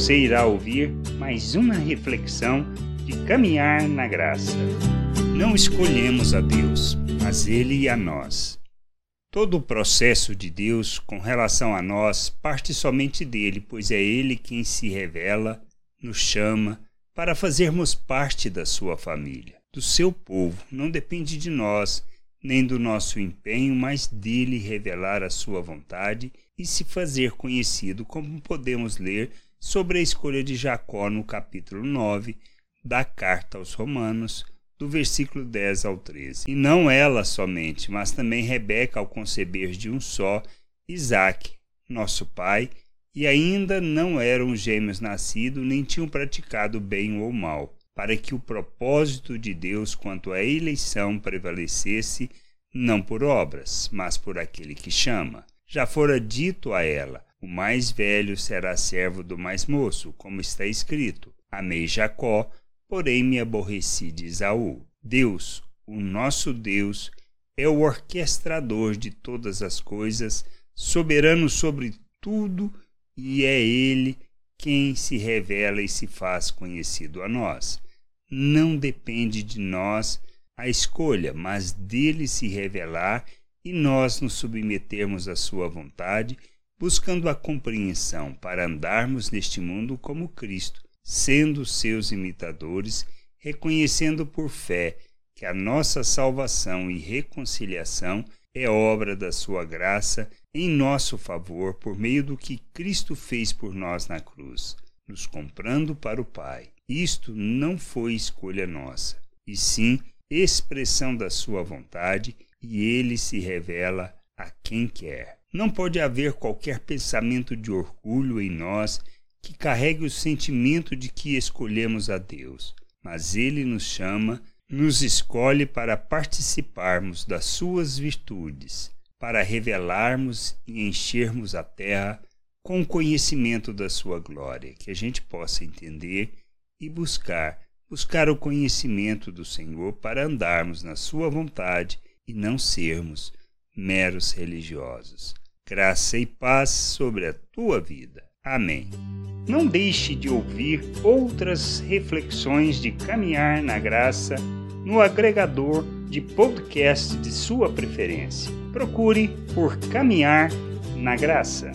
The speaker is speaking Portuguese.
você irá ouvir mais uma reflexão de caminhar na graça. Não escolhemos a Deus, mas Ele a nós. Todo o processo de Deus com relação a nós parte somente dele, pois é Ele quem se revela, nos chama para fazermos parte da sua família, do seu povo. Não depende de nós, nem do nosso empenho, mas dele revelar a sua vontade e se fazer conhecido, como podemos ler sobre a escolha de Jacó no capítulo 9 da carta aos Romanos, do versículo 10 ao 13. E não ela somente, mas também Rebeca ao conceber de um só Isaque, nosso pai, e ainda não eram gêmeos nascidos, nem tinham praticado bem ou mal, para que o propósito de Deus quanto à eleição prevalecesse, não por obras, mas por aquele que chama. Já fora dito a ela: o mais velho será servo do mais moço, como está escrito: Amei Jacó, porém me aborreci de Esaú. Deus, o nosso Deus, é o orquestrador de todas as coisas, soberano sobre tudo, e é Ele quem se revela e se faz conhecido a nós. Não depende de nós a escolha, mas dele se revelar e nós nos submetermos à sua vontade, buscando a compreensão para andarmos neste mundo como Cristo sendo seus imitadores, reconhecendo por fé que a nossa salvação e reconciliação é obra da sua graça em nosso favor por meio do que Cristo fez por nós na cruz, nos comprando para o Pai. Isto não foi escolha nossa, e sim expressão da sua vontade, e ele se revela a quem quer. Não pode haver qualquer pensamento de orgulho em nós que carregue o sentimento de que escolhemos a Deus, mas Ele nos chama, nos escolhe para participarmos das Suas virtudes, para revelarmos e enchermos a terra com o conhecimento da Sua glória, que a gente possa entender e buscar, buscar o conhecimento do Senhor para andarmos na Sua vontade e não sermos meros religiosos. Graça e paz sobre a tua vida. Amém. Não deixe de ouvir outras reflexões de caminhar na graça no agregador de podcast de sua preferência. Procure por Caminhar na Graça.